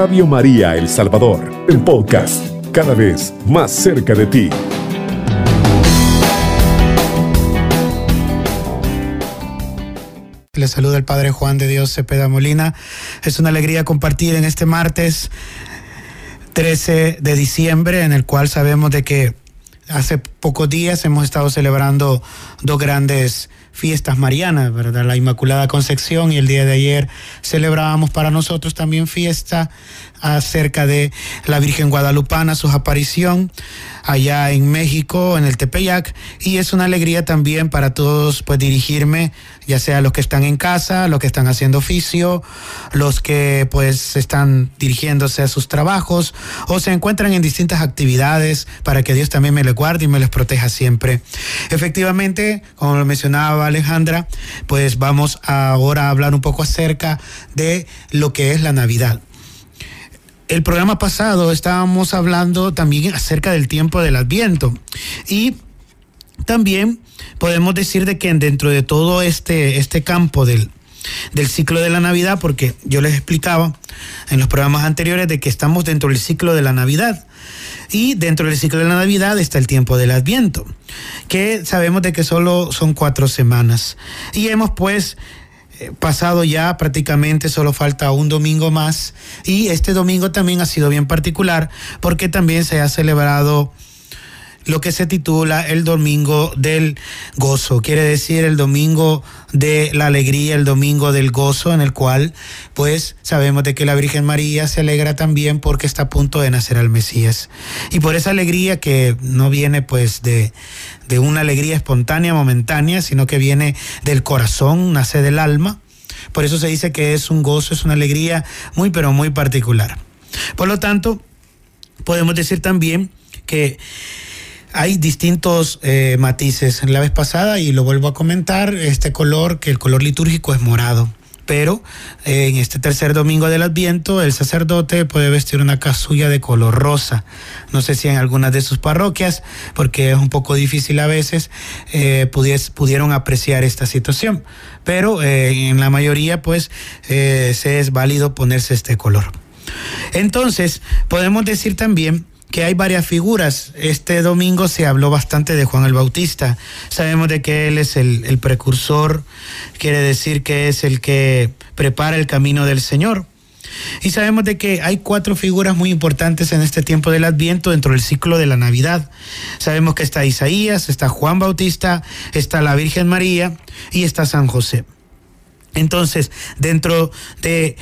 Radio María El Salvador, el podcast, cada vez más cerca de ti. Le saluda el Padre Juan de Dios Cepeda Molina. Es una alegría compartir en este martes 13 de diciembre, en el cual sabemos de que hace pocos días hemos estado celebrando dos grandes fiestas marianas, ¿verdad? La Inmaculada Concepción y el día de ayer celebrábamos para nosotros también fiesta acerca de la Virgen Guadalupana, su aparición allá en México, en el Tepeyac, y es una alegría también para todos pues dirigirme, ya sea los que están en casa, los que están haciendo oficio, los que pues están dirigiéndose a sus trabajos o se encuentran en distintas actividades para que Dios también me les guarde y me les proteja siempre. Efectivamente, como lo mencionaba Alejandra, pues vamos ahora a hablar un poco acerca de lo que es la Navidad el programa pasado estábamos hablando también acerca del tiempo del Adviento y también podemos decir de que dentro de todo este, este campo del, del ciclo de la Navidad, porque yo les explicaba en los programas anteriores de que estamos dentro del ciclo de la Navidad. Y dentro del ciclo de la Navidad está el tiempo del Adviento, que sabemos de que solo son cuatro semanas. Y hemos pues pasado ya prácticamente solo falta un domingo más. Y este domingo también ha sido bien particular porque también se ha celebrado lo que se titula el domingo del gozo, quiere decir el domingo de la alegría, el domingo del gozo, en el cual pues sabemos de que la Virgen María se alegra también porque está a punto de nacer al Mesías. Y por esa alegría que no viene pues de, de una alegría espontánea, momentánea, sino que viene del corazón, nace del alma. Por eso se dice que es un gozo, es una alegría muy, pero muy particular. Por lo tanto, podemos decir también que hay distintos eh, matices. La vez pasada, y lo vuelvo a comentar, este color, que el color litúrgico es morado pero eh, en este tercer domingo del Adviento el sacerdote puede vestir una casulla de color rosa. No sé si en algunas de sus parroquias, porque es un poco difícil a veces, eh, pudieron apreciar esta situación, pero eh, en la mayoría pues se es válido ponerse este color. Entonces, podemos decir también que hay varias figuras. Este domingo se habló bastante de Juan el Bautista. Sabemos de que él es el, precursor, quiere decir que es el que prepara el camino del Señor. Y sabemos de que hay cuatro figuras muy importantes en este tiempo del Adviento dentro del ciclo de la Navidad. Sabemos que está Isaías, está Juan Bautista, está la Virgen María y está San José. Entonces, dentro de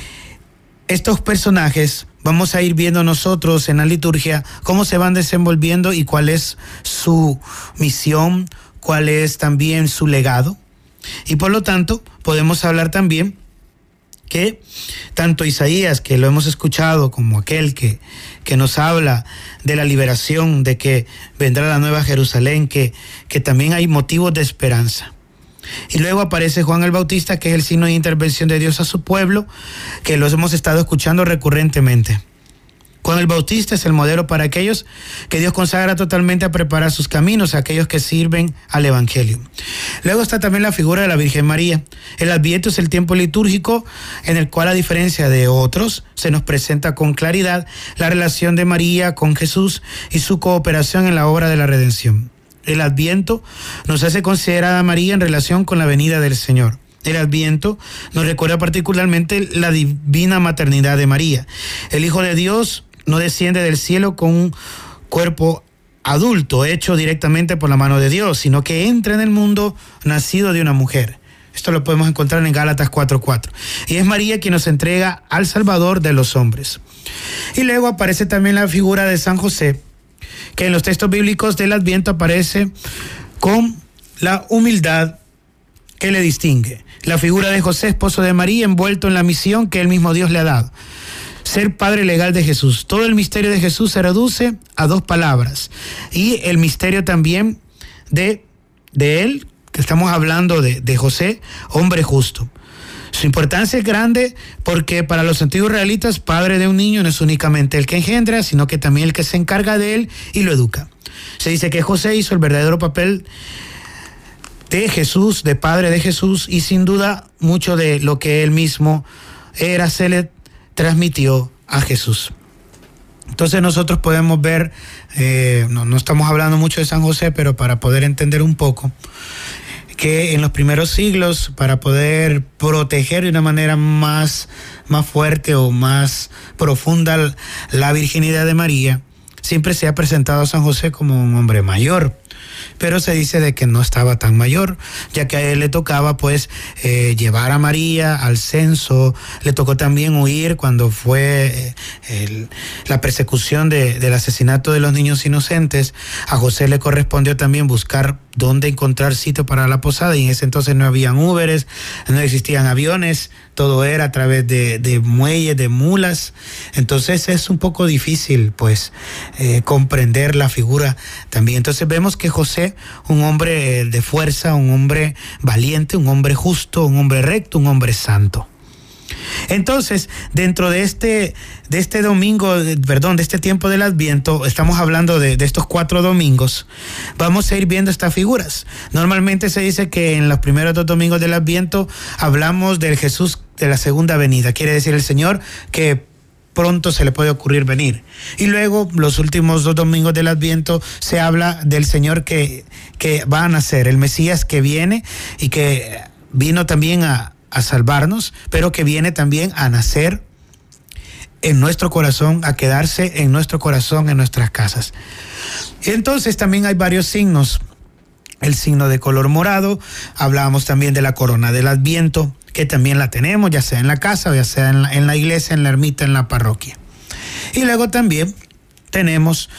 estos personajes vamos a ir viendo nosotros en la liturgia cómo se van desenvolviendo y cuál es su misión, cuál es también su legado. Y por lo tanto, podemos hablar también que tanto Isaías, que lo hemos escuchado, como aquel que, que nos habla de la liberación, de que vendrá la nueva Jerusalén, que, que también hay motivos de esperanza. Y luego aparece Juan el Bautista, que es el signo de intervención de Dios a su pueblo, que los hemos estado escuchando recurrentemente. Juan el Bautista es el modelo para aquellos que Dios consagra totalmente a preparar sus caminos, aquellos que sirven al Evangelio. Luego está también la figura de la Virgen María. El Adviento es el tiempo litúrgico en el cual, a diferencia de otros, se nos presenta con claridad la relación de María con Jesús y su cooperación en la obra de la redención. El Adviento nos hace considerar a María en relación con la venida del Señor. El Adviento nos recuerda particularmente la divina maternidad de María. El Hijo de Dios no desciende del cielo con un cuerpo adulto hecho directamente por la mano de Dios, sino que entra en el mundo nacido de una mujer. Esto lo podemos encontrar en Gálatas 4:4. Y es María quien nos entrega al Salvador de los hombres. Y luego aparece también la figura de San José, que en los textos bíblicos del Adviento aparece con la humildad que le distingue. La figura de José, esposo de María, envuelto en la misión que el mismo Dios le ha dado. Ser padre legal de Jesús. Todo el misterio de Jesús se reduce a dos palabras. Y el misterio también de, de él, que estamos hablando de, de José, hombre justo. Su importancia es grande porque para los antiguos realistas, padre de un niño no es únicamente el que engendra, sino que también el que se encarga de él y lo educa. Se dice que José hizo el verdadero papel de Jesús, de padre de Jesús, y sin duda mucho de lo que él mismo era, se le transmitió a Jesús. Entonces nosotros podemos ver, eh, no, no estamos hablando mucho de San José, pero para poder entender un poco, que en los primeros siglos, para poder proteger de una manera más, más fuerte o más profunda la virginidad de María, siempre se ha presentado a San José como un hombre mayor. Pero se dice de que no estaba tan mayor, ya que a él le tocaba pues eh, llevar a María al censo, le tocó también huir cuando fue eh, la persecución del asesinato de los niños inocentes, a José le correspondió también buscar dónde encontrar sitio para la posada y en ese entonces no habían Uberes, no existían aviones, todo era a través de, muelles, de mulas. Entonces es un poco difícil, pues, eh, comprender la figura también. Entonces vemos que José, un hombre de fuerza, un hombre valiente, un hombre justo, un hombre recto, un hombre santo. Entonces, dentro de este, de este domingo, perdón, de este tiempo del Adviento, estamos hablando de, estos cuatro domingos, vamos a ir viendo estas figuras. Normalmente se dice que en los primeros dos domingos del Adviento hablamos del Jesús de la segunda venida, quiere decir el Señor que pronto se le puede ocurrir venir. Y luego, los últimos dos domingos del Adviento, se habla del Señor que, que va a nacer, el Mesías que viene y que vino también a, a salvarnos, pero que viene también a nacer en nuestro corazón, a quedarse en nuestro corazón, en nuestras casas. Entonces también hay varios signos. El signo de color morado, hablábamos también de la corona del adviento, que también la tenemos, ya sea en la casa, ya sea en la, en la iglesia, en la ermita, en la parroquia. Y luego también tenemos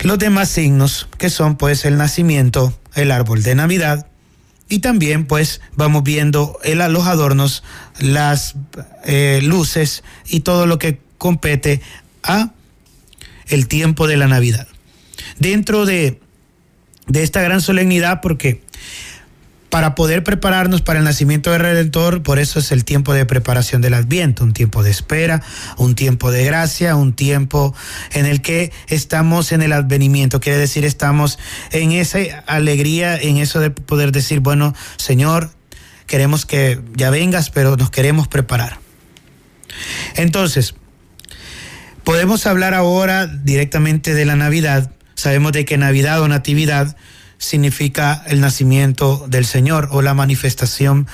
los demás signos, que son pues el nacimiento, el árbol de Navidad, y también pues vamos viendo el, los adornos, las eh, luces y todo lo que compete a el tiempo de la Navidad. Dentro de, de esta gran solemnidad, porque para poder prepararnos para el nacimiento del Redentor, por eso es el tiempo de preparación del Adviento, un tiempo de espera, un tiempo de gracia, un tiempo en el que estamos en el advenimiento, quiere decir estamos en esa alegría, en eso de poder decir, bueno, Señor, queremos que ya vengas, pero nos queremos preparar. Entonces, podemos hablar ahora directamente de la Navidad. Sabemos de que Navidad o Natividad significa el nacimiento del Señor o la manifestación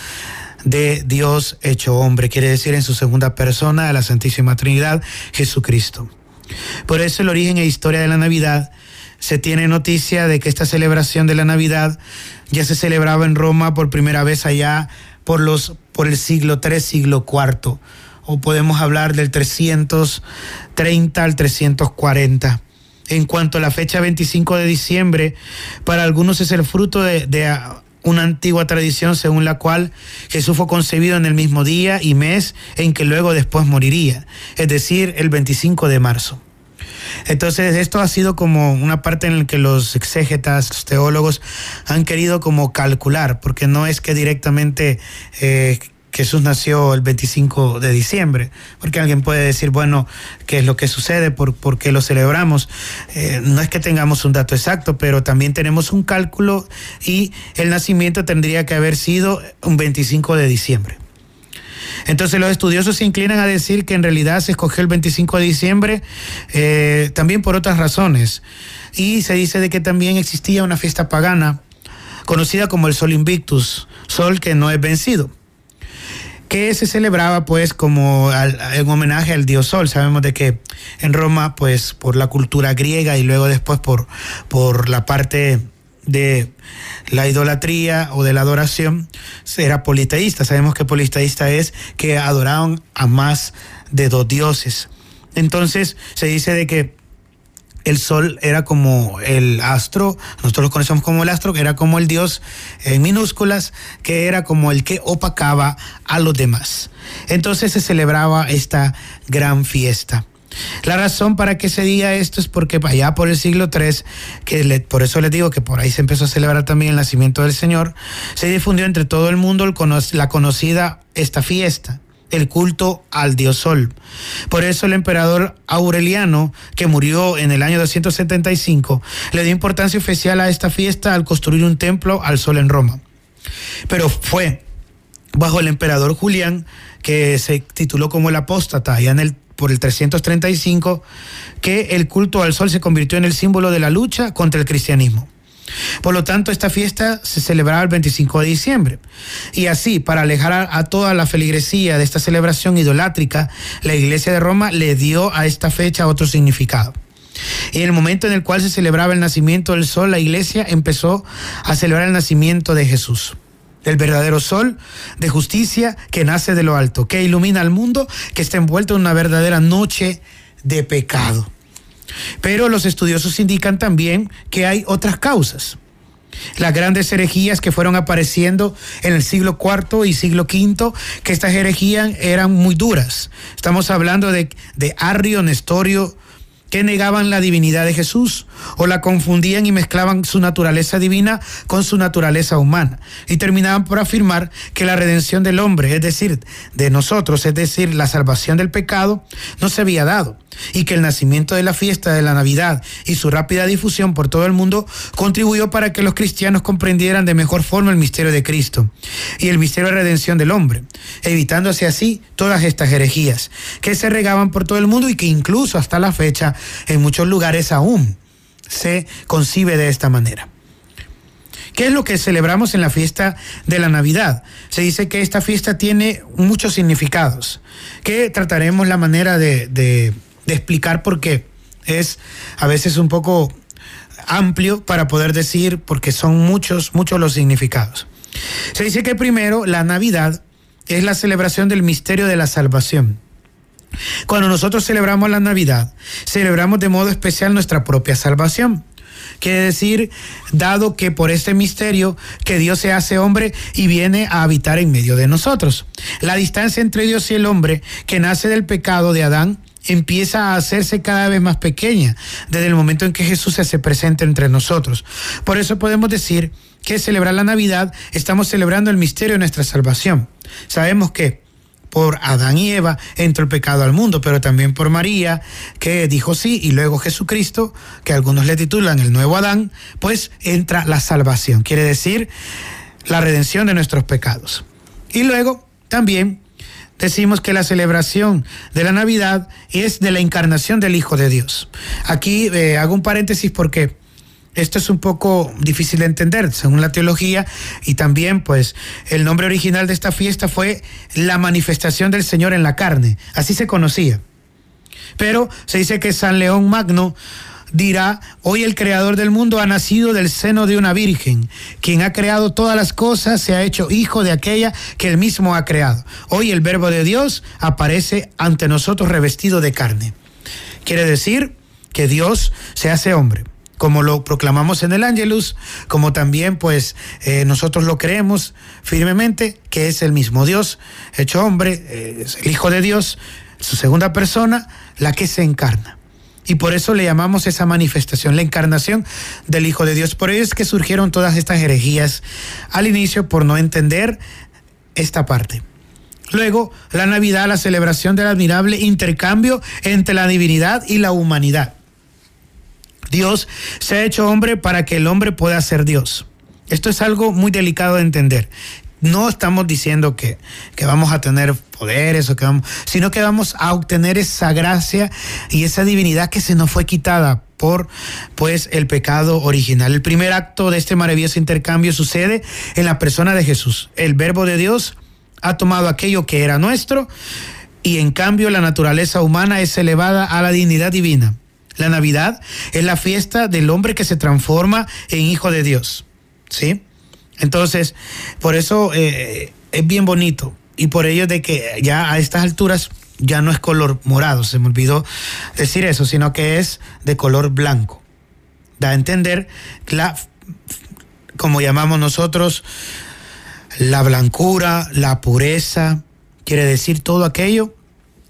de Dios hecho hombre, quiere decir en su segunda persona, de la Santísima Trinidad, Jesucristo. Por eso el origen e historia de la Navidad se tiene noticia de que esta celebración de la Navidad ya se celebraba en Roma por primera vez allá por los por el siglo III, siglo IV, o podemos hablar del 330 al 340 en cuanto a la fecha 25 de diciembre, para algunos es el fruto de, una antigua tradición según la cual Jesús fue concebido en el mismo día y mes en que luego después moriría, es decir, el 25 de marzo. Entonces esto ha sido como una parte en la que los exégetas, los teólogos han querido como calcular, porque no es que directamente eh, Jesús nació el 25 de diciembre, porque alguien puede decir, bueno, ¿qué es lo que sucede? ¿Por, qué lo celebramos? Eh, no es que tengamos un dato exacto, pero también tenemos un cálculo y el nacimiento tendría que haber sido un 25 de diciembre. Entonces los estudiosos se inclinan a decir que en realidad se escogió el 25 de diciembre eh, también por otras razones. Y se dice de que también existía una fiesta pagana conocida como el Sol Invictus, sol que no es vencido que se celebraba pues como en homenaje al dios Sol. Sabemos de que en Roma pues por la cultura griega y luego después por, por la parte de la idolatría o de la adoración era politeísta. Sabemos que politeísta es que adoraban a más de dos dioses. Entonces se dice de que el sol era como el astro, nosotros lo conocemos como el astro, que era como el dios en minúsculas, que era como el que opacaba a los demás. Entonces se celebraba esta gran fiesta. La razón para que se diga esto es porque allá por el siglo III, que por eso les digo que por ahí se empezó a celebrar también el nacimiento del Señor, se difundió entre todo el mundo la conocida esta fiesta el culto al dios Sol. Por eso el emperador Aureliano, que murió en el año 275, le dio importancia especial a esta fiesta al construir un templo al Sol en Roma. Pero fue bajo el emperador Julián, que se tituló como el apóstata, ya en el por el 335, que el culto al sol se convirtió en el símbolo de la lucha contra el cristianismo. Por lo tanto, esta fiesta se celebraba el 25 de diciembre. Y así, para alejar a, toda la feligresía de esta celebración idolátrica, la Iglesia de Roma le dio a esta fecha otro significado. En el momento en el cual se celebraba el nacimiento del sol, la Iglesia empezó a celebrar el nacimiento de Jesús del verdadero sol de justicia que nace de lo alto, que ilumina al mundo, que está envuelto en una verdadera noche de pecado. Pero los estudiosos indican también que hay otras causas. Las grandes herejías que fueron apareciendo en el siglo IV y siglo V, que estas herejías eran muy duras. Estamos hablando de, de Arrio, Nestorio, que negaban la divinidad de Jesús o la confundían y mezclaban su naturaleza divina con su naturaleza humana y terminaban por afirmar que la redención del hombre, es decir, de nosotros, es decir, la salvación del pecado, no se había dado y que el nacimiento de la fiesta de la Navidad y su rápida difusión por todo el mundo contribuyó para que los cristianos comprendieran de mejor forma el misterio de Cristo y el misterio de redención del hombre, evitándose así todas estas herejías que se regaban por todo el mundo y que incluso hasta la fecha en muchos lugares aún se concibe de esta manera. ¿Qué es lo que celebramos en la fiesta de la Navidad? Se dice que esta fiesta tiene muchos significados, que trataremos la manera de, de explicar por qué. Es a veces un poco amplio para poder decir, porque son muchos, muchos los significados. Se dice que primero la Navidad es la celebración del misterio de la salvación. Cuando nosotros celebramos la Navidad, celebramos de modo especial nuestra propia salvación. Quiere decir, dado que por este misterio que Dios se hace hombre y viene a habitar en medio de nosotros. La distancia entre Dios y el hombre que nace del pecado de Adán empieza a hacerse cada vez más pequeña desde el momento en que Jesús se hace presente entre nosotros. Por eso podemos decir que celebrar la Navidad estamos celebrando el misterio de nuestra salvación. Sabemos que por Adán y Eva entró el pecado al mundo, pero también por María, que dijo sí, y luego Jesucristo, que algunos le titulan el nuevo Adán, pues entra la salvación, quiere decir la redención de nuestros pecados. Y luego también decimos que la celebración de la Navidad es de la encarnación del Hijo de Dios. Aquí eh, hago un paréntesis porque esto es un poco difícil de entender según la teología y también pues el nombre original de esta fiesta fue la manifestación del Señor en la carne, así se conocía. Pero se dice que San León Magno dirá, hoy el creador del mundo ha nacido del seno de una virgen. Quien ha creado todas las cosas se ha hecho hijo de aquella que él mismo ha creado. Hoy el verbo de Dios aparece ante nosotros revestido de carne. Quiere decir que Dios se hace hombre como lo proclamamos en el Ángelus, como también pues eh, nosotros lo creemos firmemente, que es el mismo Dios hecho hombre, eh, es el Hijo de Dios, su segunda persona, la que se encarna. Y por eso le llamamos esa manifestación, la encarnación del Hijo de Dios. Por eso es que surgieron todas estas herejías al inicio por no entender esta parte. Luego, la Navidad, la celebración del admirable intercambio entre la divinidad y la humanidad. Dios se ha hecho hombre para que el hombre pueda ser Dios. Esto es algo muy delicado de entender no estamos diciendo que, vamos a tener poderes o que vamos, sino que vamos a obtener esa gracia y esa divinidad que se nos fue quitada por pues el pecado original. El primer acto de este maravilloso intercambio sucede en la persona de Jesús. El verbo de Dios ha tomado aquello que era nuestro y en cambio la naturaleza humana es elevada a la dignidad divina. La Navidad es la fiesta del hombre que se transforma en hijo de Dios. ¿Sí? Entonces, por eso eh, es bien bonito y por ello de que ya a estas alturas ya no es color morado, se me olvidó decir eso, sino que es de color blanco. Da a entender la, como llamamos nosotros, la blancura, la pureza, quiere decir todo aquello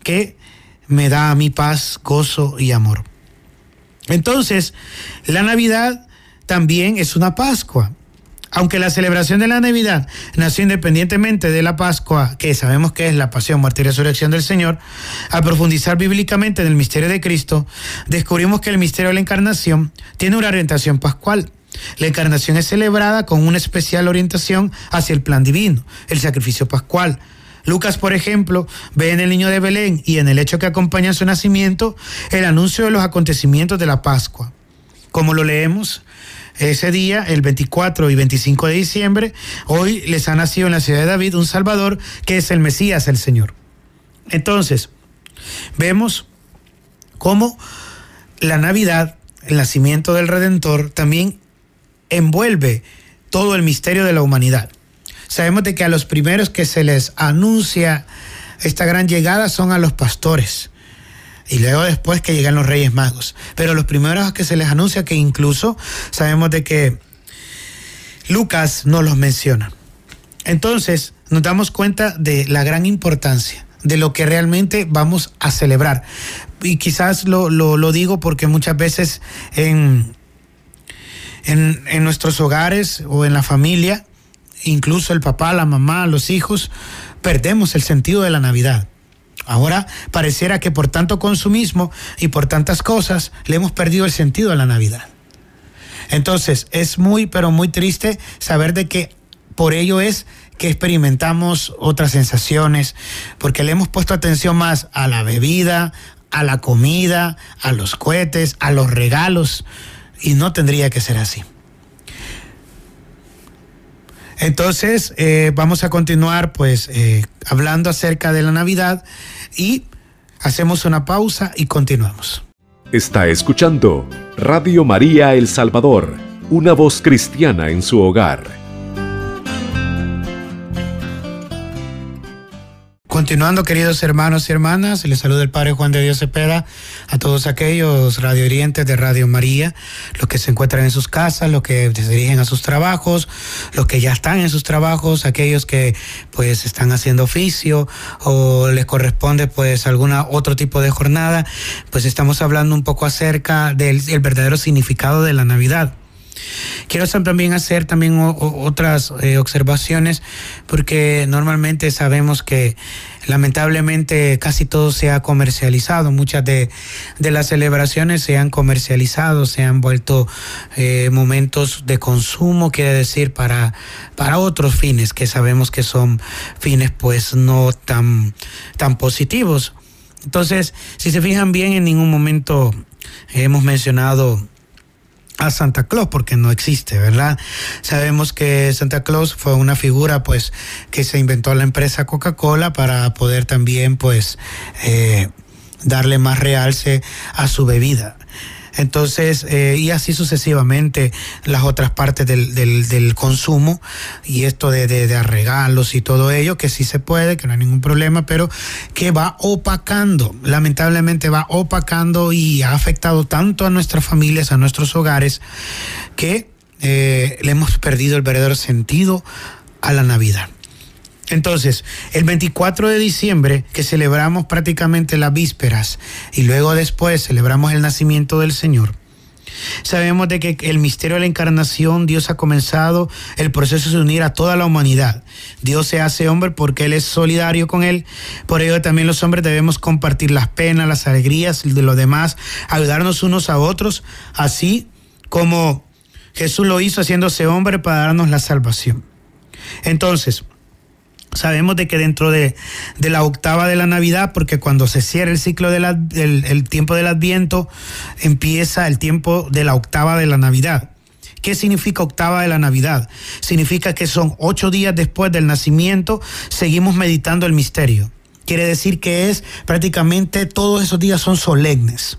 que me da a mi paz, gozo y amor. Entonces, la Navidad también es una Pascua. Aunque la celebración de la Navidad nació independientemente de la Pascua, que sabemos que es la pasión, muerte y resurrección del Señor, al profundizar bíblicamente en el misterio de Cristo, descubrimos que el misterio de la encarnación tiene una orientación pascual. La encarnación es celebrada con una especial orientación hacia el plan divino, el sacrificio pascual, Lucas, por ejemplo, ve en el niño de Belén y en el hecho que acompaña su nacimiento el anuncio de los acontecimientos de la Pascua. Como lo leemos ese día, el 24 y 25 de diciembre, hoy les ha nacido en la ciudad de David un Salvador que es el Mesías, el Señor. Entonces, vemos cómo la Navidad, el nacimiento del Redentor, también envuelve todo el misterio de la humanidad. Sabemos de que a los primeros que se les anuncia esta gran llegada son a los pastores. Y luego después que llegan los Reyes Magos. Pero los primeros que se les anuncia que incluso sabemos de que Lucas no los menciona. Entonces nos damos cuenta de la gran importancia de lo que realmente vamos a celebrar. Y quizás lo, lo digo porque muchas veces en, en, en nuestros hogares o en la familia incluso el papá, la mamá, los hijos, perdemos el sentido de la Navidad. Ahora pareciera que por tanto consumismo y por tantas cosas le hemos perdido el sentido de la Navidad. Entonces es muy, pero muy triste saber de que por ello es que experimentamos otras sensaciones, porque le hemos puesto atención más a la bebida, a la comida, a los cohetes, a los regalos, y no tendría que ser así. Entonces, eh, vamos a continuar pues eh, hablando acerca de la Navidad y hacemos una pausa y continuamos. Está escuchando Radio María El Salvador, una voz cristiana en su hogar. Continuando, queridos hermanos y hermanas, les saluda el Padre Juan de Dios Cepeda a todos aquellos radio orientes de Radio María, los que se encuentran en sus casas, los que se dirigen a sus trabajos, los que ya están en sus trabajos, aquellos que pues están haciendo oficio o les corresponde pues alguna otro tipo de jornada, pues estamos hablando un poco acerca del verdadero significado de la Navidad. Quiero también hacer también otras eh, observaciones porque normalmente sabemos que lamentablemente casi todo se ha comercializado, muchas de, las celebraciones se han comercializado, se han vuelto eh, momentos de consumo, quiere decir, para, para otros fines que sabemos que son fines pues no tan, tan positivos. Entonces, si se fijan bien, en ningún momento hemos mencionado a Santa Claus porque no existe, ¿verdad? Sabemos que Santa Claus fue una figura pues que se inventó la empresa Coca-Cola para poder también pues eh, darle más realce a su bebida. Entonces, eh, y así sucesivamente las otras partes del, del, consumo y esto de, de, regalos y todo ello, que sí se puede, que no hay ningún problema, pero que va opacando, lamentablemente va opacando y ha afectado tanto a nuestras familias, a nuestros hogares, que eh, le hemos perdido el verdadero sentido a la Navidad. Entonces, el 24 de diciembre, que celebramos prácticamente las vísperas y luego después celebramos el nacimiento del Señor, Sabemos de que el misterio de la encarnación, Dios ha comenzado el proceso de unir a toda la humanidad. Dios se hace hombre porque Él es solidario con Él. Por ello también los hombres debemos compartir las penas, las alegrías de los demás, ayudarnos unos a otros, así como Jesús lo hizo haciéndose hombre para darnos la salvación. Entonces, Sabemos de que dentro de, la octava de la Navidad, porque cuando se cierra el ciclo del el tiempo del Adviento, empieza el tiempo de la octava de la Navidad. ¿Qué significa octava de la Navidad? Significa que son ocho días después del nacimiento, seguimos meditando el misterio. Quiere decir que es prácticamente todos esos días son solemnes.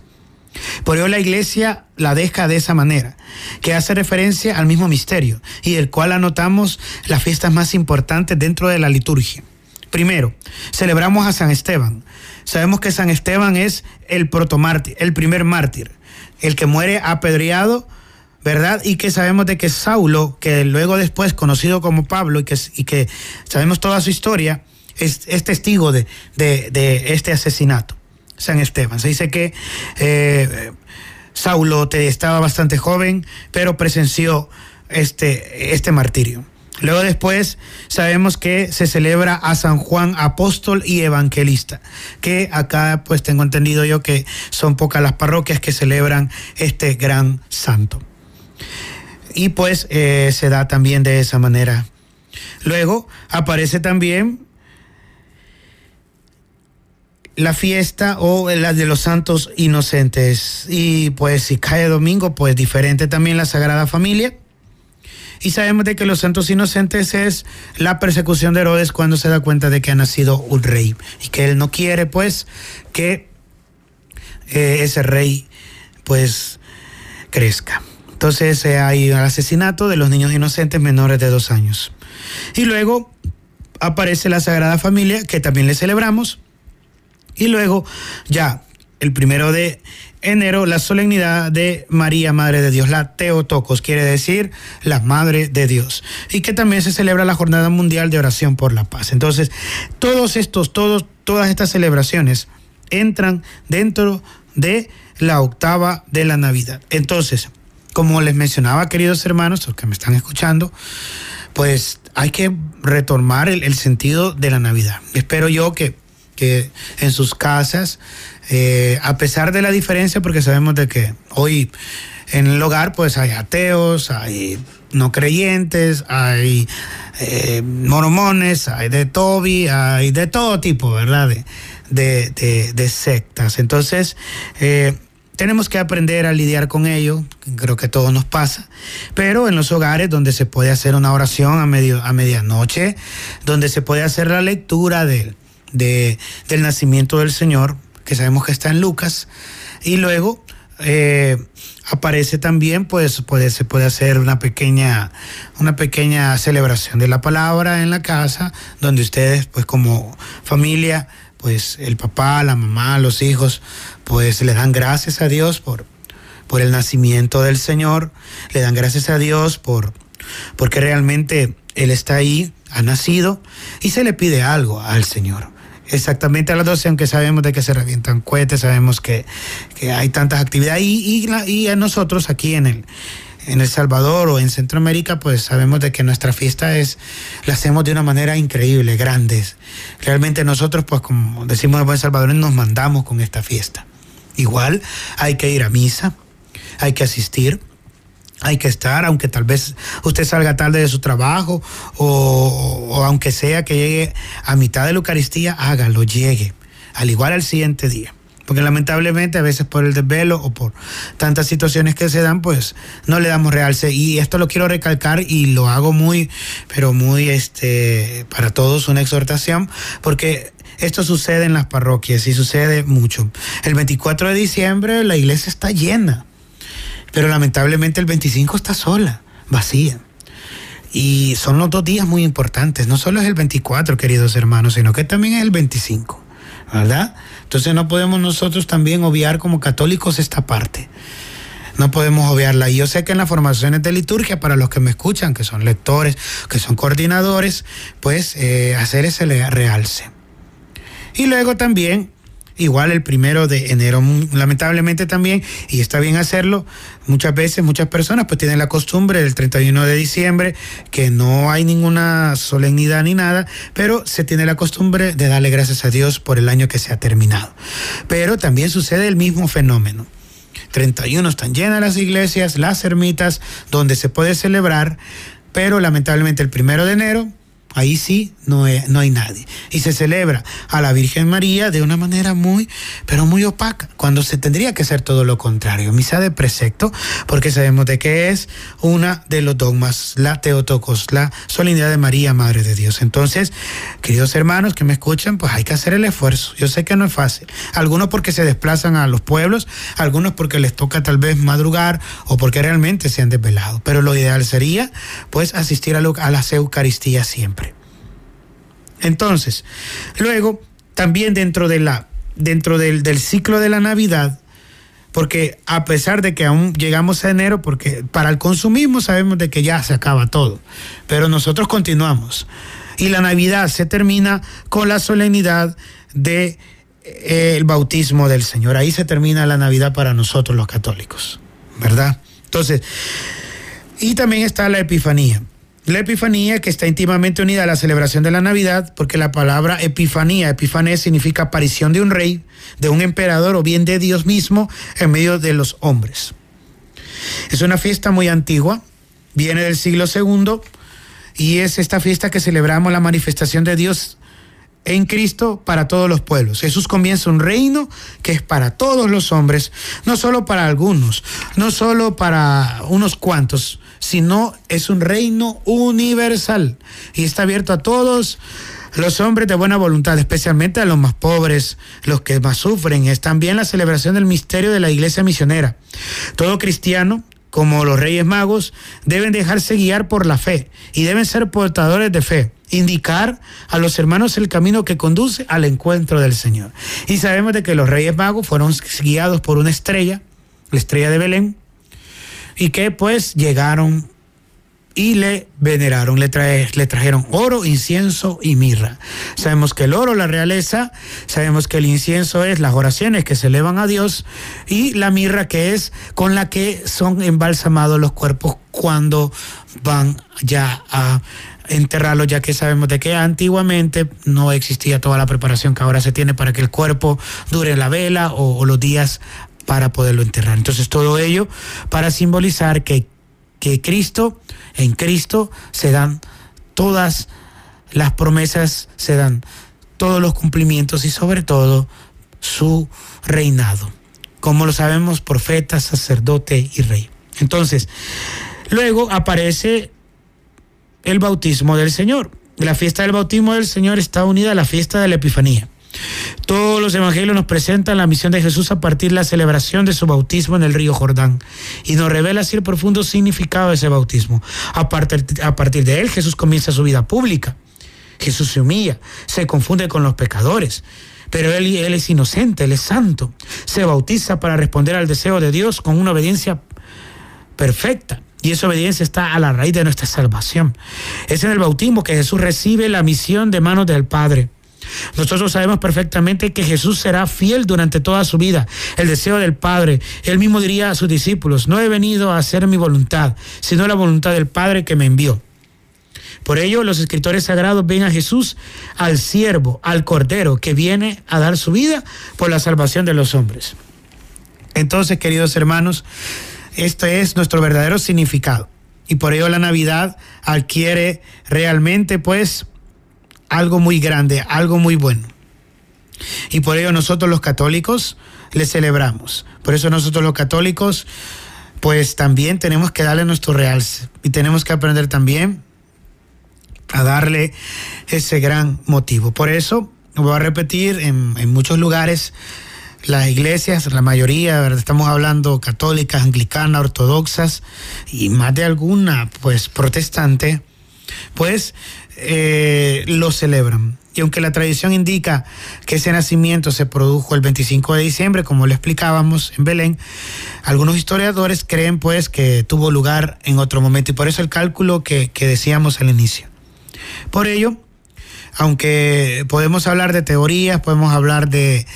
Por ello la iglesia la deja de esa manera, que hace referencia al mismo misterio y del cual anotamos las fiestas más importantes dentro de la liturgia. Primero, celebramos a San Esteban. Sabemos que San Esteban es el protomártir, el primer mártir, el que muere apedreado, ¿verdad? Y que sabemos de que Saulo, que luego después conocido como Pablo y que, y que sabemos toda su historia, es, testigo de este asesinato. San Esteban. Se dice que eh, estaba bastante joven, pero presenció este, este martirio. Luego después sabemos que se celebra a San Juan apóstol y evangelista, que acá pues tengo entendido yo que son pocas las parroquias que celebran este gran santo. Y pues eh, se da también de esa manera. Luego aparece también la fiesta o la de los santos inocentes. Y pues si cae domingo, pues diferente también la Sagrada Familia. Y sabemos de que los santos inocentes es la persecución de Herodes cuando se da cuenta de que ha nacido un rey y que él no quiere pues que eh, ese rey pues crezca. Entonces eh, hay el asesinato de los niños inocentes menores de dos años. Y luego aparece la Sagrada Familia, que también le celebramos. Y luego ya el primero de enero la solemnidad de María, Madre de Dios, la Teotocos, quiere decir la Madre de Dios, y que también se celebra la Jornada Mundial de Oración por la Paz. Entonces, todos estos, todos, todas estas celebraciones entran dentro de la octava de la Navidad. Entonces, como les mencionaba, queridos hermanos, los que me están escuchando, pues hay que retomar el, el sentido de la Navidad. Espero yo que, que en sus casas eh, a pesar de la diferencia, porque sabemos de que hoy en el hogar pues hay ateos, hay no creyentes, hay eh, mormones, hay de Toby, hay de todo tipo, ¿verdad? De, de, sectas. Entonces, eh, tenemos que aprender a lidiar con ello, creo que todo nos pasa, pero en los hogares donde se puede hacer una oración a, medio, a medianoche, donde se puede hacer la lectura de, del nacimiento del Señor, que sabemos que está en Lucas, y luego eh, aparece también, pues puede, se puede hacer una pequeña, una pequeña celebración de la palabra en la casa, donde ustedes, pues como familia, pues el papá, la mamá, los hijos, pues le dan gracias a Dios por, por el nacimiento del Señor, le dan gracias a Dios por, porque realmente Él está ahí, ha nacido, y se le pide algo al Señor exactamente a las 12, aunque sabemos de que se revientan cohetes, sabemos que, hay tantas actividades. Y, y, a nosotros aquí en el, en El Salvador o en Centroamérica, pues sabemos de que nuestra fiesta es, la hacemos de una manera increíble, grande. Realmente nosotros, pues como decimos en buen salvador, nos mandamos con esta fiesta. Igual hay que ir a misa, hay que asistir hay que estar, aunque tal vez usted salga tarde de su trabajo o, aunque sea que llegue a mitad de la Eucaristía, hágalo, llegue, al igual al siguiente día. Porque lamentablemente a veces por el desvelo o por tantas situaciones que se dan, pues no le damos realce. Y esto lo quiero recalcar y lo hago muy, pero muy, este, para todos una exhortación, porque esto sucede en las parroquias y sucede mucho. El 24 de diciembre la iglesia está llena pero lamentablemente el 25 está sola, vacía. Y son los dos días muy importantes. No solo es el 24, queridos hermanos, sino que también es el 25, ¿verdad? Entonces no podemos nosotros también obviar como católicos esta parte. No podemos obviarla. Y yo sé que en las formaciones de liturgia, para los que me escuchan, que son lectores, que son coordinadores, pues eh, hacer ese realce. Y luego también igual el primero de enero. Lamentablemente también, y está bien hacerlo, muchas veces muchas personas pues tienen la costumbre del 31 de diciembre, que no hay ninguna solemnidad ni nada, pero se tiene la costumbre de darle gracias a Dios por el año que se ha terminado. Pero también sucede el mismo fenómeno. 31 están llenas las iglesias, las ermitas, donde se puede celebrar, pero lamentablemente el primero de enero Ahí sí no, no hay nadie. Y se celebra a la Virgen María de una manera muy, pero muy opaca, cuando se tendría que hacer todo lo contrario. Misa de precepto, porque sabemos de qué es una de los dogmas, la Teotocos, la solemnidad de María, Madre de Dios. Entonces, queridos hermanos que me escuchan, pues hay que hacer el esfuerzo. Yo sé que no es fácil. Algunos porque se desplazan a los pueblos, algunos porque les toca tal vez madrugar o porque realmente se han desvelado. Pero lo ideal sería, pues, asistir a, a las Eucaristías siempre. Entonces, luego, también dentro, de la, dentro del, ciclo de la Navidad, porque a pesar de que aún llegamos a enero, porque para el consumismo sabemos de que ya se acaba todo, pero nosotros continuamos. Y la Navidad se termina con la solemnidad de eh, bautismo del Señor. Ahí se termina la Navidad para nosotros los católicos, ¿verdad? Entonces, y también está la Epifanía. La Epifanía, que está íntimamente unida a la celebración de la Navidad, porque la palabra Epifanía, Epifanía significa aparición de un rey, de un emperador o bien de Dios mismo en medio de los hombres. Es una fiesta muy antigua, viene del siglo II y es esta fiesta que celebramos la manifestación de Dios en Cristo para todos los pueblos. Jesús comienza un reino que es para todos los hombres, no solo para algunos, no solo para unos cuantos, sino es un reino universal y está abierto a todos los hombres de buena voluntad, especialmente a los más pobres, los que más sufren. Es también la celebración del misterio de la iglesia misionera. Todo cristiano como los reyes magos, deben dejarse guiar por la fe y deben ser portadores de fe, indicar a los hermanos el camino que conduce al encuentro del Señor. Y sabemos de que los reyes magos fueron guiados por una estrella, la estrella de Belén, y que pues llegaron y le veneraron, le, le trajeron oro, incienso y mirra. Sabemos que el oro, la realeza, sabemos que el incienso es las oraciones que se elevan a Dios y la mirra que es con la que son embalsamados los cuerpos cuando van ya a enterrarlos, ya que sabemos de que antiguamente no existía toda la preparación que ahora se tiene para que el cuerpo dure la vela o, o los días para poderlo enterrar. Entonces todo ello para simbolizar que que Cristo, en Cristo se dan todas las promesas, se dan todos los cumplimientos y sobre todo su reinado. Como lo sabemos, profeta, sacerdote y rey. Entonces, luego aparece el bautismo del Señor. La fiesta del bautismo del Señor está unida a la fiesta de la Epifanía. Todos los evangelios nos presentan la misión de Jesús a partir de la celebración de su bautismo en el río Jordán y nos revela así el profundo significado de ese bautismo. A partir, a partir de él Jesús comienza su vida pública. Jesús se humilla, se confunde con los pecadores, pero él, él es inocente, él es santo. Se bautiza para responder al deseo de Dios con una obediencia perfecta. Y esa obediencia está a la raíz de nuestra salvación. Es en el bautismo que Jesús recibe la misión de manos del Padre. Nosotros sabemos perfectamente que Jesús será fiel durante toda su vida. El deseo del Padre. Él mismo diría a sus discípulos, no he venido a hacer mi voluntad, sino la voluntad del Padre que me envió. Por ello, los escritores sagrados ven a Jesús, al siervo, al cordero, que viene a dar su vida por la salvación de los hombres. Entonces, queridos hermanos, este es nuestro verdadero significado. Y por ello la Navidad adquiere realmente, pues, algo muy grande, algo muy bueno. Y por ello nosotros los católicos le celebramos. Por eso nosotros los católicos, pues también tenemos que darle nuestro realce y tenemos que aprender también a darle ese gran motivo. Por eso, voy a repetir, en, en muchos lugares, las iglesias, la mayoría, estamos hablando católicas, anglicanas, ortodoxas y más de alguna, pues protestante, pues eh, lo celebran. Y aunque la tradición indica que ese nacimiento se produjo el 25 de diciembre, como le explicábamos en Belén, algunos historiadores creen pues que tuvo lugar en otro momento y por eso el cálculo que, decíamos al inicio. Por ello, aunque podemos hablar de teorías, podemos hablar de,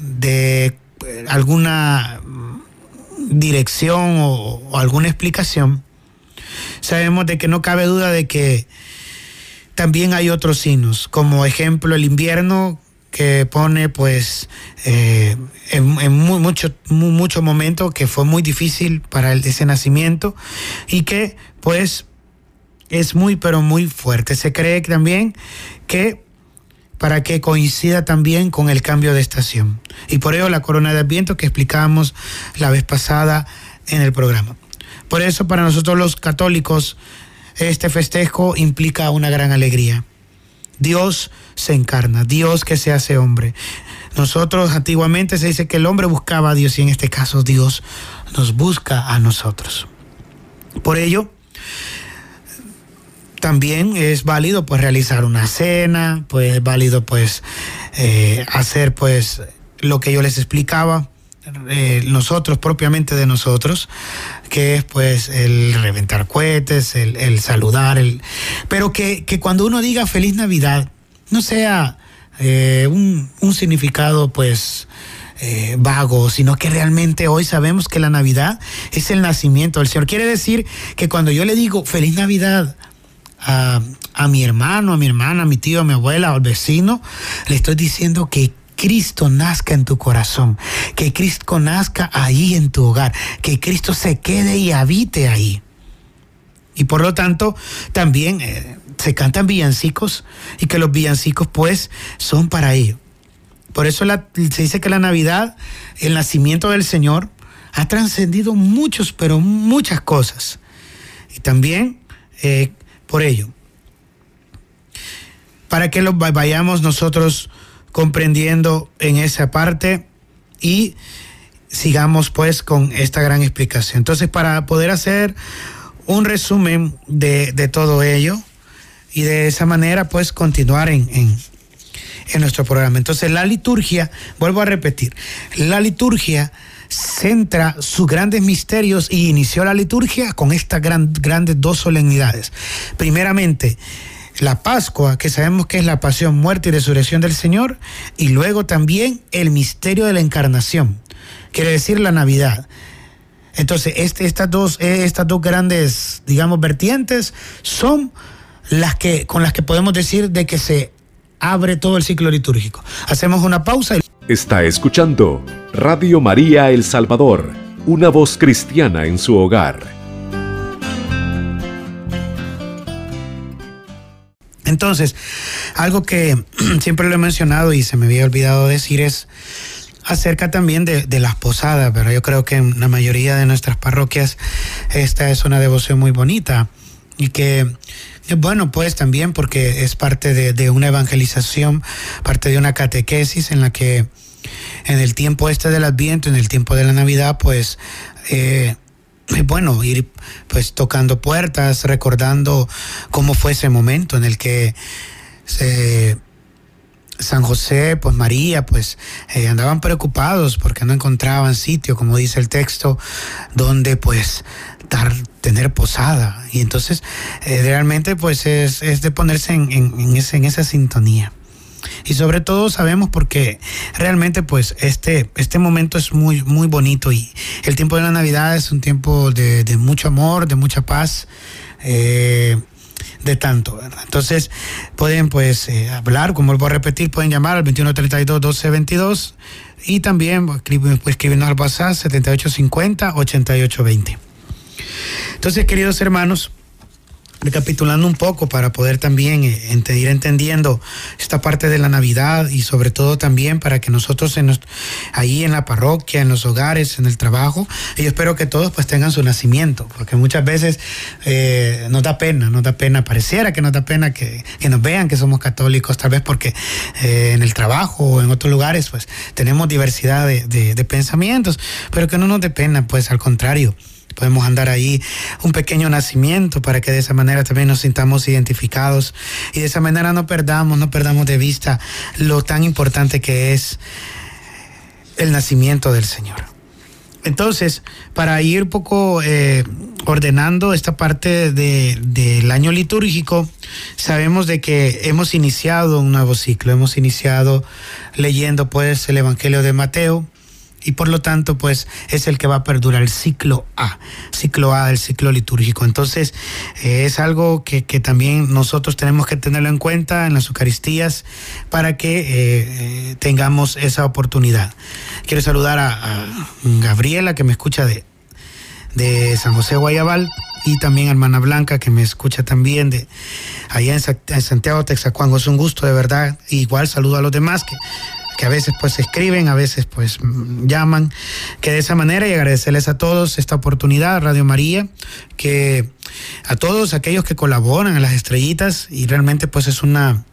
de alguna dirección o alguna explicación, sabemos de que no cabe duda de que también hay otros signos, como ejemplo el invierno que pone pues eh, en, mucho, mucho momento que fue muy difícil para ese nacimiento y que pues es muy pero muy fuerte. Se cree también que para que coincida también con el cambio de estación. Y por ello la corona de Adviento que explicábamos la vez pasada en el programa. Por eso para nosotros los católicos este festejo implica una gran alegría. Dios se encarna, Dios que se hace hombre. Nosotros antiguamente se dice que el hombre buscaba a Dios y en este caso Dios nos busca a nosotros. Por ello, también es válido pues realizar una cena, pues es válido pues eh, hacer pues lo que yo les explicaba, eh, nosotros, propiamente de nosotros, que es pues el reventar cohetes, el, saludar, el, pero que, cuando uno diga feliz Navidad, no sea eh, un, significado pues vago, sino que realmente hoy sabemos que la Navidad es el nacimiento del Señor. Quiere decir que cuando yo le digo feliz Navidad a, a mi hermano, a mi hermana, a mi tío, a mi abuela, al vecino, le estoy diciendo que Cristo nazca en tu corazón, que Cristo nazca ahí en tu hogar, que Cristo se quede y habite ahí. Y por lo tanto, también eh, se cantan villancicos y que los villancicos pues son para ello. Por eso se dice que la Navidad, el nacimiento del Señor, ha trascendido muchos, pero muchas cosas. Y también eh, por ello, para que lo vayamos nosotros comprendiendo en esa parte y sigamos pues con esta gran explicación. Entonces, para poder hacer un resumen de, de todo ello y de esa manera pues continuar en, en, en nuestro programa. Entonces, la liturgia, vuelvo a repetir, la liturgia centra sus grandes misterios y inició la liturgia con estas grandes dos solemnidades. Primeramente, la Pascua, que sabemos que es la pasión, muerte y resurrección del Señor, y luego también el misterio de la encarnación, quiere decir la Navidad. Entonces, este, estas, dos, estas dos grandes, digamos, vertientes son las que, con las que podemos decir de que se abre todo el ciclo litúrgico. Hacemos una pausa. Y... Está escuchando Radio María El Salvador, una voz cristiana en su hogar. Entonces, algo que siempre lo he mencionado y se me había olvidado decir es acerca también de, las posadas, pero yo creo que en la mayoría de nuestras parroquias esta es una devoción muy bonita y que bueno, pues también porque es parte de, una evangelización, parte de una catequesis en la que en el tiempo este del Adviento, en el tiempo de la Navidad, pues eh, bueno, ir pues tocando puertas, recordando cómo fue ese momento en el que San José, pues María, pues eh, andaban preocupados porque no encontraban sitio, como dice el texto, donde pues dar, tener posada. Y entonces eh, realmente pues es, de ponerse en, en, ese, en esa sintonía. Y sobre todo sabemos porque realmente pues este, este momento es muy, muy bonito y el tiempo de la Navidad es un tiempo de, mucho amor, de mucha paz. Eh, de tanto. Entonces, pueden pues eh, hablar, como vuelvo a repetir, pueden llamar al 2132-1222 y también pues, escribirnos al WhatsApp 7850-8820. Entonces, queridos hermanos, recapitulando un poco para poder también eh, ir entendiendo esta parte de la Navidad y sobre todo también para que nosotros en ahí en la parroquia, en los hogares, en el trabajo, y yo espero que todos pues tengan su nacimiento, porque muchas veces eh, nos da pena, nos da pena, pareciera que nos da pena que, nos vean que somos católicos, tal vez porque eh, en el trabajo o en otros lugares pues tenemos diversidad de, de pensamientos, pero que no nos dé pena, pues al contrario podemos andar ahí un pequeño nacimiento para que de esa manera también nos sintamos identificados y de esa manera no perdamos, no perdamos de vista lo tan importante que es el nacimiento del Señor. Entonces, para ir un poco eh, ordenando esta parte del año litúrgico, sabemos de que hemos iniciado un nuevo ciclo, hemos iniciado leyendo pues el Evangelio de Mateo, y por lo tanto pues es el que va a perdurar el ciclo A, ciclo A del ciclo litúrgico. Entonces eh, es algo que, también nosotros tenemos que tenerlo en cuenta en las Eucaristías para que eh, eh, tengamos esa oportunidad. Quiero saludar a, Gabriela que me escucha de, de San José Guayabal y también a hermana Blanca que me escucha también de allá en, Santiago, Texacuango. Es un gusto de verdad. Igual saludo a los demás que que a veces pues escriben, a veces pues llaman, que de esa manera y agradecerles a todos esta oportunidad, Radio María, que a todos aquellos que colaboran en las estrellitas y realmente pues es una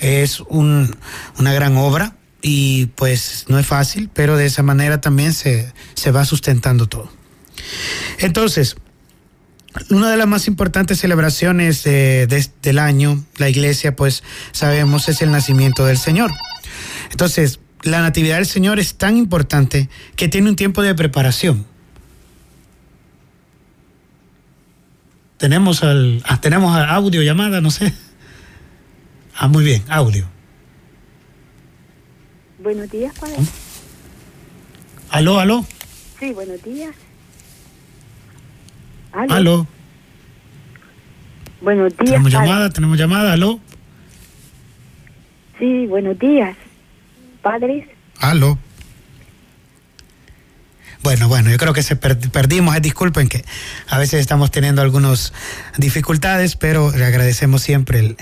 es un, una gran obra y pues no es fácil, pero de esa manera también se, se va sustentando todo. Entonces, una de las más importantes celebraciones del año, la iglesia, pues sabemos, es el nacimiento del Señor. Entonces, la Natividad del Señor es tan importante que tiene un tiempo de preparación. Tenemos al, ah, tenemos audio llamada, no sé. Ah, muy bien, audio. Buenos días, padre. Aló, aló. Sí, buenos días. Aló. aló. Buenos días. Tenemos llamada, tenemos llamada, aló. Sí, buenos días padres. Aló. Bueno, bueno, yo creo que se perdimos, eh, disculpen que a veces estamos teniendo algunas dificultades, pero le agradecemos siempre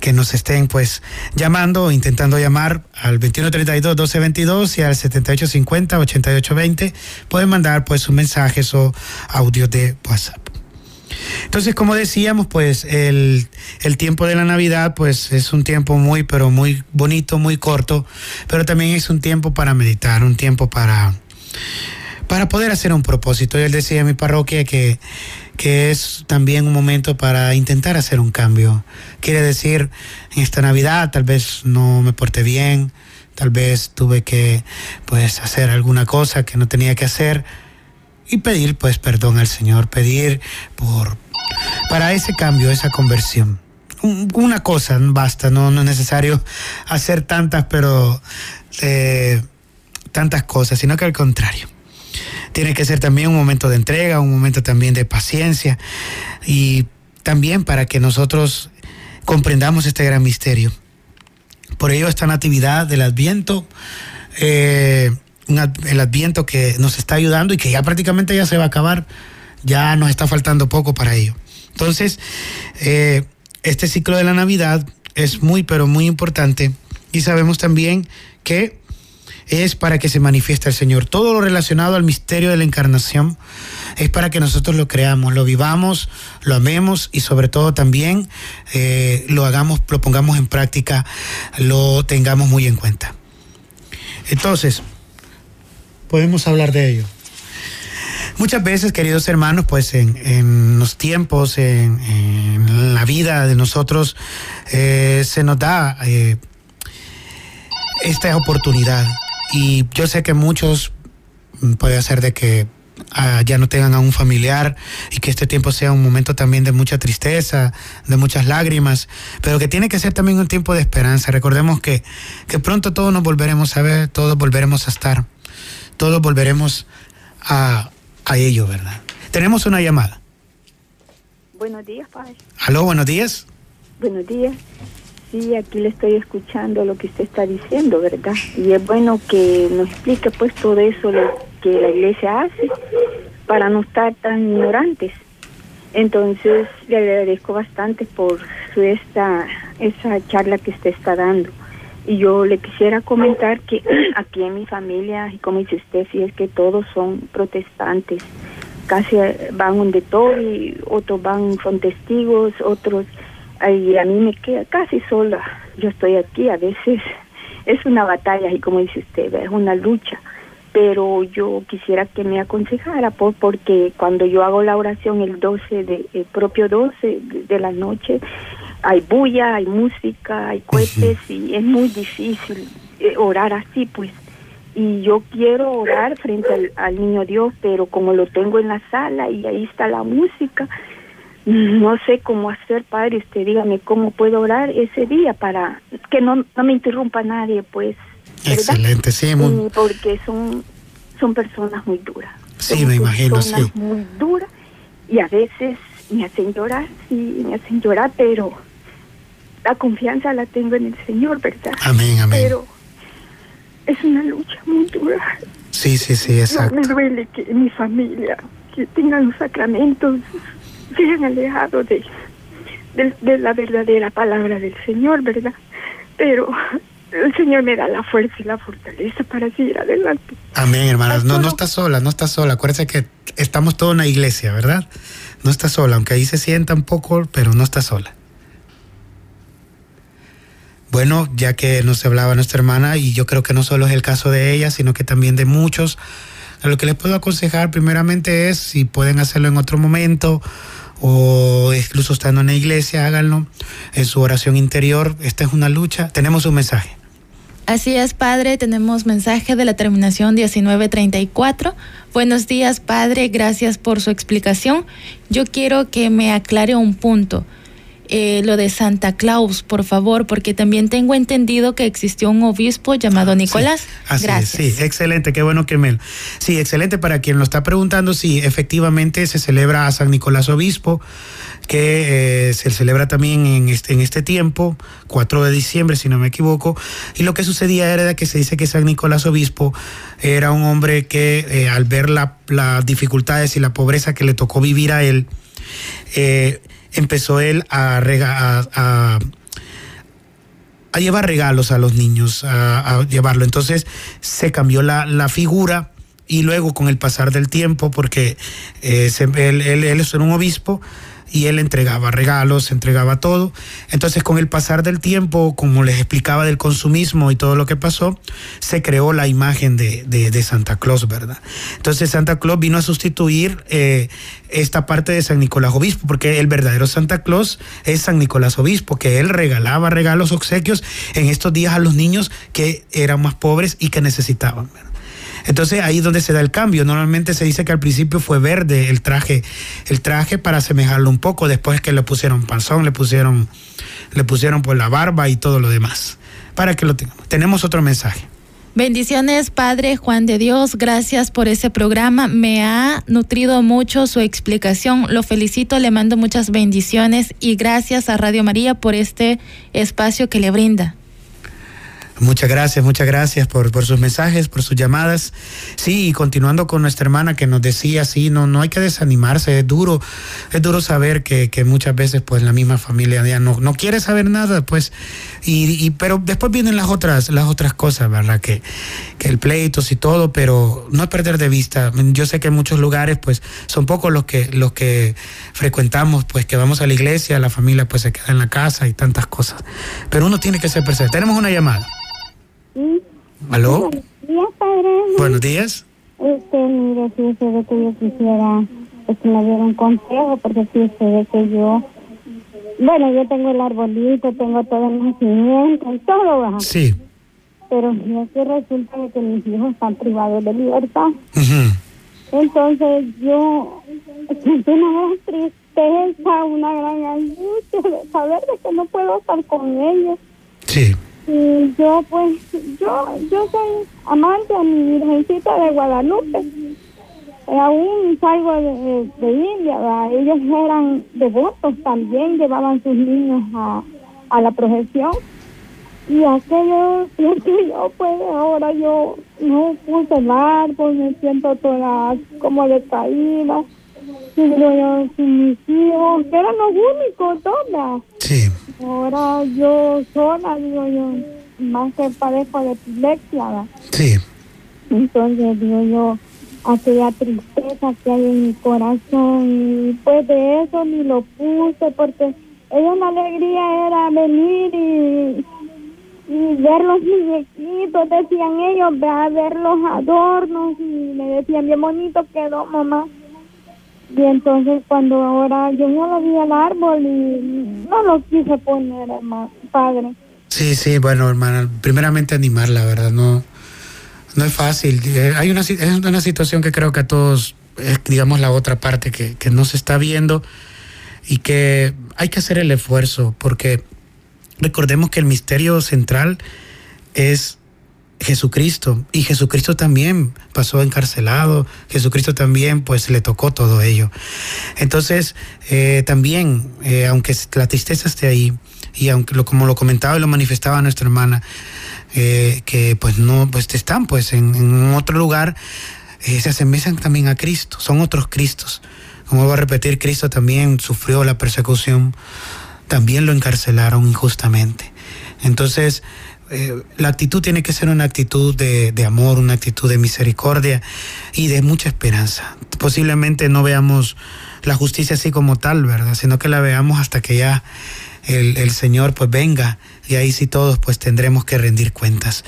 que nos estén pues llamando, intentando llamar al 2132-1222 y al 7850-8820. Pueden mandar pues sus mensajes o audios de WhatsApp. Entonces, como decíamos, pues el, el, tiempo de la Navidad, pues es un tiempo muy, pero muy bonito, muy corto, pero también es un tiempo para meditar, un tiempo para, para poder hacer un propósito. Él decía en mi parroquia que, que es también un momento para intentar hacer un cambio. Quiere decir, en esta Navidad tal vez no me porté bien, tal vez tuve que pues hacer alguna cosa que no tenía que hacer y pedir pues perdón al Señor, pedir por para ese cambio, esa conversión. Una cosa basta, no, no es necesario hacer tantas, pero eh, tantas cosas, sino que al contrario. Tiene que ser también un momento de entrega, un momento también de paciencia y también para que nosotros comprendamos este gran misterio. Por ello esta natividad del Adviento eh, el adviento que nos está ayudando y que ya prácticamente ya se va a acabar, ya nos está faltando poco para ello. Entonces, eh, este ciclo de la Navidad es muy, pero muy importante y sabemos también que es para que se manifieste el Señor. Todo lo relacionado al misterio de la encarnación es para que nosotros lo creamos, lo vivamos, lo amemos y sobre todo también eh, lo hagamos, lo pongamos en práctica, lo tengamos muy en cuenta. Entonces, podemos hablar de ello. Muchas veces, queridos hermanos, pues en, los tiempos, en, la vida de nosotros, eh, se nos da eh, esta oportunidad. Y yo sé que muchos mm, puede ser de que ah, ya no tengan a un familiar y que este tiempo sea un momento también de mucha tristeza, de muchas lágrimas, pero que tiene que ser también un tiempo de esperanza. Recordemos que, que pronto todos nos volveremos a ver, todos volveremos a estar todos volveremos a, ello, ¿verdad? Tenemos una llamada. Buenos días, padre. Aló, buenos días. Buenos días. Sí, aquí le estoy escuchando lo que usted está diciendo, ¿verdad? Y es bueno que nos explique pues todo eso lo que la iglesia hace para no estar tan ignorantes. Entonces, le agradezco bastante por su esta esa charla que usted está dando. Y yo le quisiera comentar que aquí en mi familia, y como dice usted, sí es que todos son protestantes. Casi van donde todo y otros van, son testigos, otros, y a mí me queda casi sola. Yo estoy aquí, a veces es una batalla, y como dice usted, es una lucha. Pero yo quisiera que me aconsejara, por, porque cuando yo hago la oración el 12, de, el propio 12 de la noche, hay bulla, hay música, hay cohetes y es muy difícil eh, orar así, pues. Y yo quiero orar frente al, niño Dios, pero como lo tengo en la sala y ahí está la música, no sé cómo hacer, Padre. Usted dígame cómo puedo orar ese día para que no, no me interrumpa nadie, pues. Excelente, sí. Muy... porque son, son personas muy duras. Sí, me imagino, sí. Muy duras y a veces me hacen llorar, sí, me hacen llorar, pero la confianza la tengo en el Señor, ¿verdad? Amén, amén. Pero es una lucha muy dura. Sí, sí, sí, exacto. me duele que mi familia, que tengan los sacramentos, sean alejados de, de, la verdadera palabra del Señor, ¿verdad? Pero el Señor me da la fuerza y la fortaleza para seguir adelante. Amén, hermanas. No, no está sola, no está sola. Acuérdese que estamos todos en la iglesia, ¿verdad? No está sola, aunque ahí se sienta un poco, pero no está sola. Bueno, ya que nos hablaba nuestra hermana, y yo creo que no solo es el caso de ella, sino que también de muchos, lo que les puedo aconsejar primeramente es, si pueden hacerlo en otro momento, o incluso estando en la iglesia, háganlo en su oración interior. Esta es una lucha. Tenemos un mensaje. Así es, Padre, tenemos mensaje de la terminación 1934. Buenos días, Padre, gracias por su explicación. Yo quiero que me aclare un punto. Eh, lo de Santa Claus, por favor, porque también tengo entendido que existió un obispo llamado Nicolás. así Gracias. sí, excelente, qué bueno que me... Sí, excelente para quien lo está preguntando, sí, efectivamente se celebra a San Nicolás Obispo, que eh, se celebra también en este, en este tiempo, 4 de diciembre, si no me equivoco, y lo que sucedía era que se dice que San Nicolás Obispo era un hombre que eh, al ver las dificultades y la pobreza que le tocó vivir a él, eh, empezó él a, a, llevar regalos a los niños, a, llevarlo. Entonces se cambió la, figura y luego con el pasar del tiempo, porque eh, él, él, él es un obispo, y él entregaba regalos, entregaba todo. Entonces con el pasar del tiempo, como les explicaba del consumismo y todo lo que pasó, se creó la imagen de, Santa Claus, ¿verdad? Entonces Santa Claus vino a sustituir eh, esta parte de San Nicolás Obispo, porque el verdadero Santa Claus es San Nicolás Obispo, que él regalaba regalos, obsequios en estos días a los niños que eran más pobres y que necesitaban. ¿verdad? Entonces ahí es donde se da el cambio. Normalmente se dice que al principio fue verde el traje, el traje para asemejarlo un poco, después que le pusieron panzón, le pusieron, le pusieron por la barba y todo lo demás. Para que lo tengamos. Tenemos otro mensaje. Bendiciones, Padre Juan de Dios. Gracias por ese programa. Me ha nutrido mucho su explicación. Lo felicito, le mando muchas bendiciones y gracias a Radio María por este espacio que le brinda. Muchas gracias, muchas gracias por, por, sus mensajes, por sus llamadas. Sí, y continuando con nuestra hermana que nos decía, sí, no, no hay que desanimarse, es duro, es duro saber que, que muchas veces pues la misma familia ya no, no quiere saber nada, pues, y, pero después vienen las otras, las otras cosas, ¿verdad? Que, que el pleito y todo, pero no perder de vista. Yo sé que en muchos lugares pues son pocos los que, los que frecuentamos, pues que vamos a la iglesia, la familia pues se queda en la casa y tantas cosas. Pero uno tiene que ser presente. Tenemos una llamada. ¿Aló? Buenos días, padre. Buenos días. Este, mire, fíjese de que yo quisiera pues, que me diera un consejo, porque fíjese de que yo, bueno, yo tengo el arbolito, tengo todo el nacimiento todo, ¿verdad? Sí. Pero que resulta de que mis hijos están privados de libertad. Entonces yo siento una gran tristeza, una gran angustia de saber de que no puedo estar con ellos. Sí. Yo, pues, yo, yo soy amante a mi Virgencita de Guadalupe. aún salgo de, de, India, ellos eran devotos también, llevaban sus niños a, a la procesión. Y aquello, yo, pues, ahora yo no puse el árbol, me siento toda como decaída. Y sin mis hijos, que eran los únicos, todas. Sí. Ahora yo sola, digo yo, más que padezco de epilepsia, ¿verdad? Sí. Entonces, digo yo, aquella tristeza que hay en mi corazón, y pues de eso ni lo puse, porque ellos la alegría era venir y, y ver los muñequitos, decían ellos, ve a ver los adornos, y me decían, bien bonito quedó, mamá. Y entonces cuando ahora yo no lo vi al árbol y no lo quise poner, hermano, padre. Sí, sí, bueno, hermana, primeramente animarla, ¿verdad? No, no es fácil. Eh, hay una, es una situación que creo que a todos, es, digamos, la otra parte que, que no se está viendo y que hay que hacer el esfuerzo, porque recordemos que el misterio central es Jesucristo. Y Jesucristo también pasó encarcelado, Jesucristo también pues le tocó todo ello. Entonces, eh, también, eh, aunque la tristeza esté ahí, y aunque lo, como lo comentaba y lo manifestaba nuestra hermana, eh, que pues no, pues están pues en, otro lugar, se asemejan también a Cristo, son otros Cristos. Como voy a repetir, Cristo también sufrió la persecución, también lo encarcelaron injustamente. Entonces, eh, la actitud tiene que ser una actitud de, amor, una actitud de misericordia y de mucha esperanza. Posiblemente no veamos la justicia así como tal, ¿verdad? Sino que la veamos hasta que ya el, Señor pues venga y ahí sí todos pues tendremos que rendir cuentas.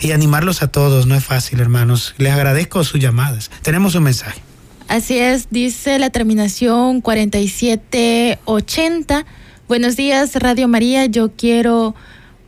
Y animarlos a todos, no es fácil, hermanos. Les agradezco sus llamadas. Tenemos un mensaje. Así es, dice la terminación 4780. Buenos días, Radio María. Yo quiero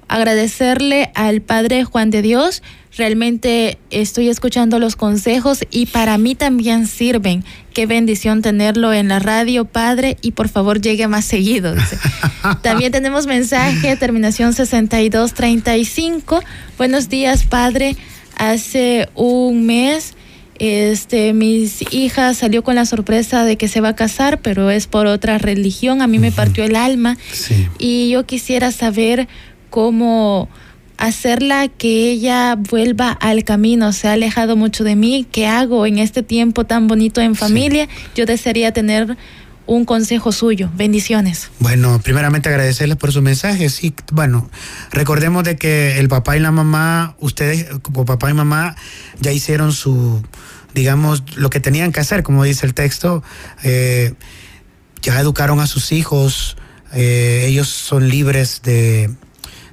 agradecerle al Padre Juan de Dios. Realmente estoy escuchando los consejos y para mí también sirven. Qué bendición tenerlo en la radio, Padre, y por favor llegue más seguido. también tenemos mensaje, terminación 6235. Buenos días, Padre. Hace un mes este, mis hijas salió con la sorpresa de que se va a casar, pero es por otra religión. A mí me partió el alma. Y yo quisiera saber cómo hacerla que ella vuelva al camino. Se ha alejado mucho de mí. ¿Qué hago en este tiempo tan bonito en familia? Yo desearía tener un consejo suyo. Bendiciones. Bueno, primeramente agradecerles por su mensaje. Sí, bueno, recordemos de que el papá y la mamá, ustedes como papá y mamá ya hicieron su, digamos, lo que tenían que hacer, como dice el texto. Eh, ya educaron a sus hijos. Eh, ellos son libres de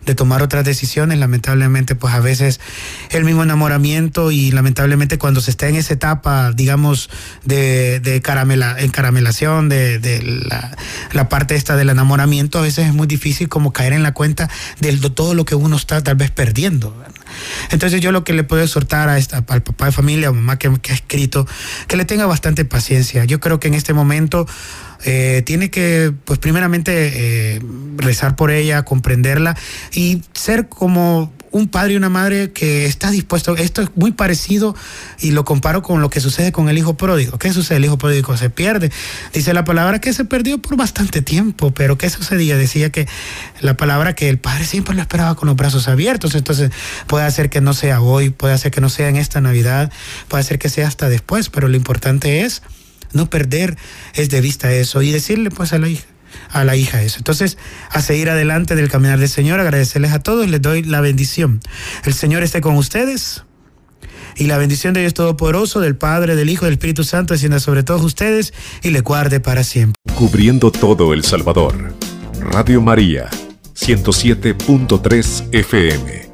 de tomar otras decisiones. Lamentablemente, pues a veces el mismo enamoramiento y lamentablemente cuando se está en esa etapa, digamos, de, de caramela, encaramelación, de, de la, la, parte esta del enamoramiento, a veces es muy difícil como caer en la cuenta de todo lo que uno está tal vez perdiendo. Entonces yo lo que le puedo exhortar a esta, al papá de familia o mamá que, que ha escrito, que le tenga bastante paciencia. Yo creo que en este momento eh, tiene que, pues primeramente, eh, rezar por ella, comprenderla y ser como un padre y una madre que está dispuesto. Esto es muy parecido y lo comparo con lo que sucede con el hijo pródigo. ¿Qué sucede? El hijo pródigo se pierde. Dice la palabra que se perdió por bastante tiempo, pero ¿qué sucedía? Decía que la palabra que el padre siempre lo esperaba con los brazos abiertos. Entonces puede ser que no sea hoy, puede ser que no sea en esta Navidad, puede ser que sea hasta después, pero lo importante es no perder es de vista eso y decirle pues a la hija a la hija eso. Entonces, a seguir adelante del caminar del Señor, agradecerles a todos, les doy la bendición. El Señor esté con ustedes y la bendición de Dios Todopoderoso, del Padre, del Hijo, del Espíritu Santo, descienda sobre todos ustedes y le guarde para siempre. Cubriendo todo El Salvador. Radio María, 107.3 FM.